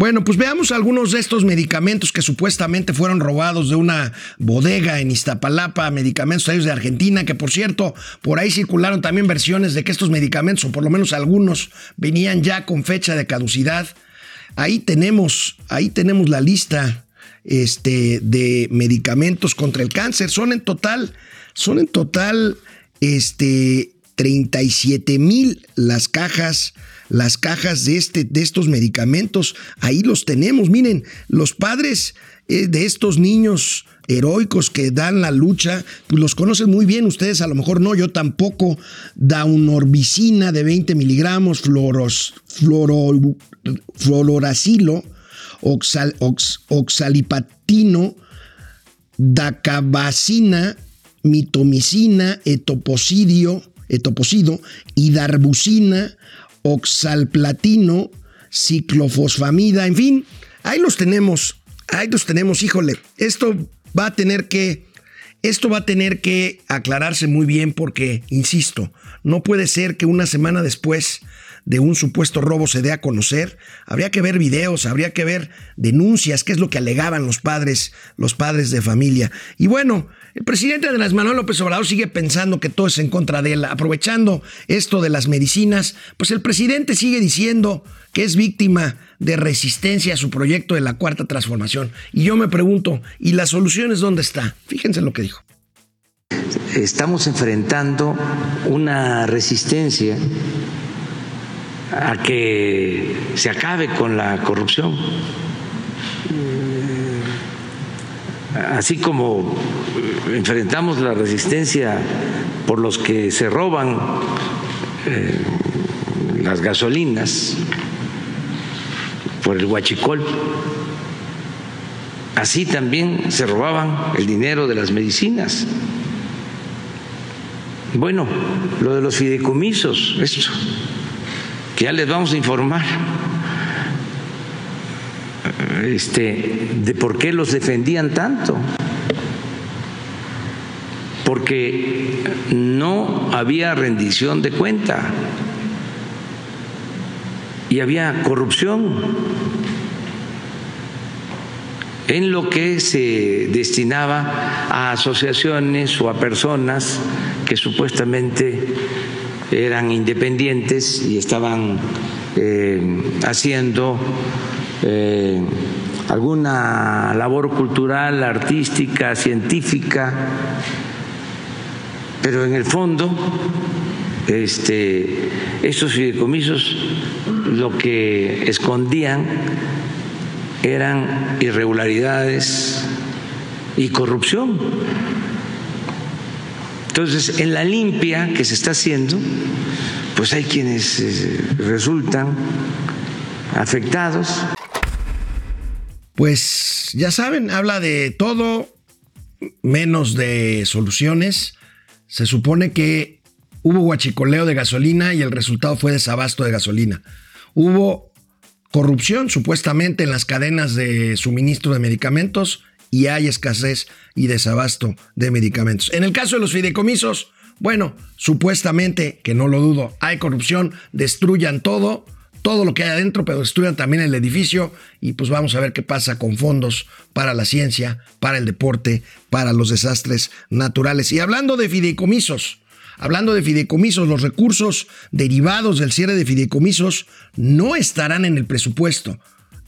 Bueno, pues veamos algunos de estos medicamentos que supuestamente fueron robados de una bodega en Iztapalapa, medicamentos de Argentina, que por cierto, por ahí circularon también versiones de que estos medicamentos, o por lo menos algunos, venían ya con fecha de caducidad. Ahí tenemos, ahí tenemos la lista este, de medicamentos contra el cáncer. Son en total, son en total, este, 37 mil las cajas las cajas de, este, de estos medicamentos. Ahí los tenemos. Miren, los padres eh, de estos niños heroicos que dan la lucha, pues los conocen muy bien ustedes, a lo mejor no, yo tampoco. Daunorbicina de 20 miligramos, floro, floracilo, oxalipatino, dacabacina, mitomicina, etoposidio, etoposido, hidarbucina, oxalplatino, ciclofosfamida, en fin, ahí los tenemos, ahí los tenemos, híjole, esto va a tener que, esto va a tener que aclararse muy bien porque, insisto, no puede ser que una semana después de un supuesto robo se dé a conocer, habría que ver videos, habría que ver denuncias, qué es lo que alegaban los padres, los padres de familia. Y bueno, el presidente Andrés Manuel López Obrador sigue pensando que todo es en contra de él. Aprovechando esto de las medicinas, pues el presidente sigue diciendo que es víctima de resistencia a su proyecto de la cuarta transformación. Y yo me pregunto, ¿y las soluciones dónde está? Fíjense lo que dijo. Estamos enfrentando una resistencia a que se acabe con la corrupción. Así como enfrentamos la resistencia por los que se roban eh, las gasolinas, por el huachicol, así también se robaban el dinero de las medicinas. Bueno, lo de los fideicomisos, esto que ya les vamos a informar este, de por qué los defendían tanto. Porque no había rendición de cuenta y había corrupción en lo que se destinaba a asociaciones o a personas que supuestamente eran independientes y estaban eh, haciendo eh, alguna labor cultural, artística, científica, pero en el fondo estos fideicomisos lo que escondían eran irregularidades y corrupción. Entonces, en la limpia que se está haciendo, pues hay quienes eh, resultan afectados. Pues ya saben, habla de todo menos de soluciones. Se supone que hubo guachicoleo de gasolina y el resultado fue desabasto de gasolina. Hubo corrupción supuestamente en las cadenas de suministro de medicamentos y hay escasez y desabasto de medicamentos. En el caso de los fideicomisos, bueno, supuestamente, que no lo dudo, hay corrupción, destruyan todo, todo lo que hay adentro, pero destruyan también el edificio y pues vamos a ver qué pasa con fondos para la ciencia, para el deporte, para los desastres naturales. Y hablando de fideicomisos, hablando de fideicomisos, los recursos derivados del cierre de fideicomisos no estarán en el presupuesto.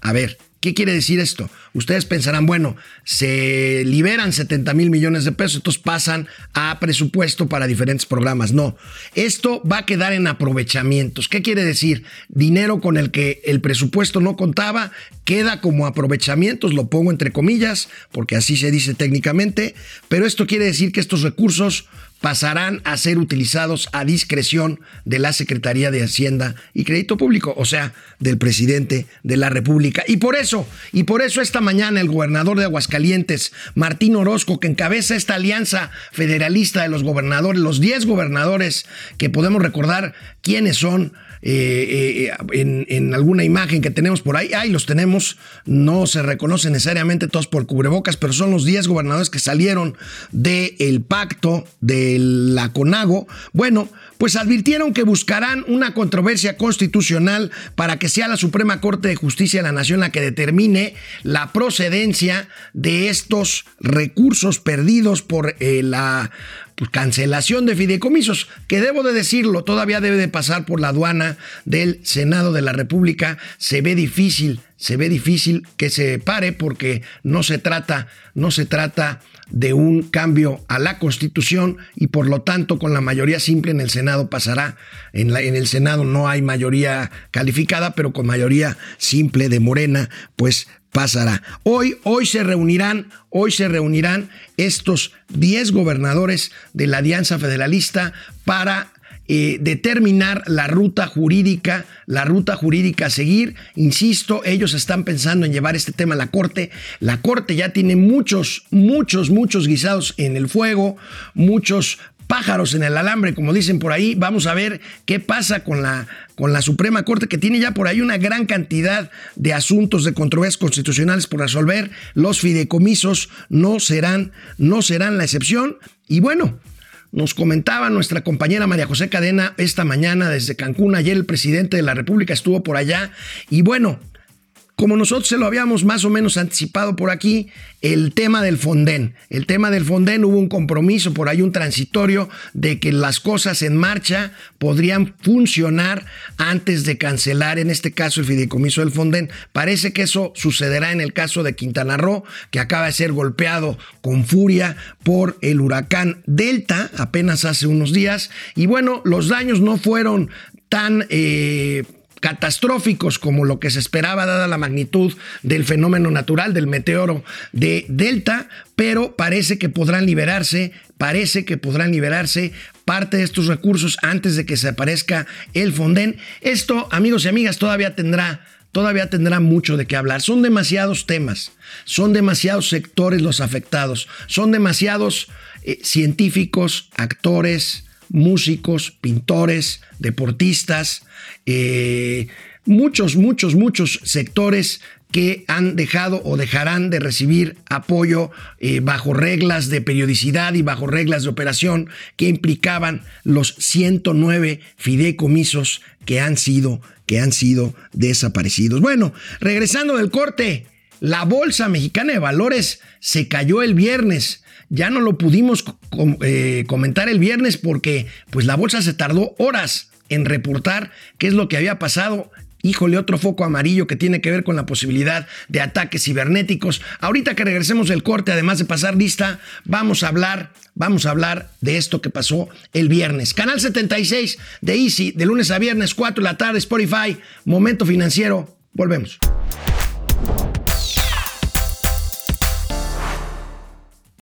A ver, ¿Qué quiere decir esto? Ustedes pensarán, bueno, se liberan 70 mil millones de pesos, entonces pasan a presupuesto para diferentes programas. No, esto va a quedar en aprovechamientos. ¿Qué quiere decir? Dinero con el que el presupuesto no contaba queda como aprovechamientos, lo pongo entre comillas, porque así se dice técnicamente, pero esto quiere decir que estos recursos pasarán a ser utilizados a discreción de la Secretaría de Hacienda y Crédito Público, o sea, del presidente de la República. Y por eso, y por eso esta mañana el gobernador de Aguascalientes, Martín Orozco, que encabeza esta alianza federalista de los gobernadores, los 10 gobernadores que podemos recordar quiénes son, eh, eh, en, alguna imagen que tenemos por ahí. Ahí los tenemos, no se reconocen necesariamente todos por cubrebocas, pero son los 10 gobernadores que salieron del pacto de la CONAGO, bueno, pues advirtieron que buscarán una controversia constitucional para que sea la Suprema Corte de Justicia de la Nación la que determine la procedencia de estos recursos perdidos por eh, la pues, cancelación de fideicomisos, que debo de decirlo, todavía debe de pasar por la aduana del Senado de la República. Se ve difícil, se ve difícil que se pare porque no se trata, no se trata de un cambio a la Constitución y por lo tanto con la mayoría simple en el Senado pasará. En, el Senado no hay mayoría calificada, pero con mayoría simple de Morena, pues pasará. Hoy, hoy se reunirán, hoy se reunirán estos 10 gobernadores de la Alianza Federalista para eh, determinar la ruta jurídica, la ruta jurídica a seguir. Insisto, ellos están pensando en llevar este tema a la Corte. La Corte ya tiene muchos, muchos, muchos guisados en el fuego, muchos pájaros en el alambre, como dicen por ahí. Vamos a ver qué pasa con la, con la Suprema Corte, que tiene ya por ahí una gran cantidad de asuntos de controversias constitucionales por resolver. Los fideicomisos no serán, no serán la excepción. Y bueno, nos comentaba nuestra compañera María José Cadena esta mañana desde Cancún. Ayer el presidente de la República estuvo por allá. Y bueno, como nosotros se lo habíamos más o menos anticipado por aquí, el tema del Fonden. El tema del Fonden hubo un compromiso, por ahí un transitorio, de que las cosas en marcha podrían funcionar antes de cancelar, en este caso, el fideicomiso del Fonden. Parece que eso sucederá en el caso de Quintana Roo, que acaba de ser golpeado con furia por el huracán Delta apenas hace unos días. Y bueno, los daños no fueron tan... Eh, catastróficos como lo que se esperaba dada la magnitud del fenómeno natural del meteoro de Delta, pero parece que podrán liberarse, parece que podrán liberarse parte de estos recursos antes de que se aparezca el Fonden. Esto, amigos y amigas, todavía tendrá todavía tendrá mucho de qué hablar. Son demasiados temas, son demasiados sectores los afectados, son demasiados eh, científicos, actores, músicos, pintores, deportistas, eh, muchos, muchos, muchos sectores que han dejado o dejarán de recibir apoyo eh, bajo reglas de periodicidad y bajo reglas de operación que implicaban los 109 fideicomisos que han sido, que han sido desaparecidos. Bueno, regresando del corte, la Bolsa Mexicana de Valores se cayó el viernes ya no lo pudimos eh, comentar el viernes porque pues la bolsa se tardó horas en reportar qué es lo que había pasado Híjole, otro foco amarillo que tiene que ver con la posibilidad de ataques cibernéticos. Ahorita que regresemos del corte, además de pasar lista, vamos a hablar, vamos a hablar de esto que pasó el viernes. Canal 76 de Easy, de lunes a viernes, 4 de la tarde, Spotify, Momento Financiero. Volvemos.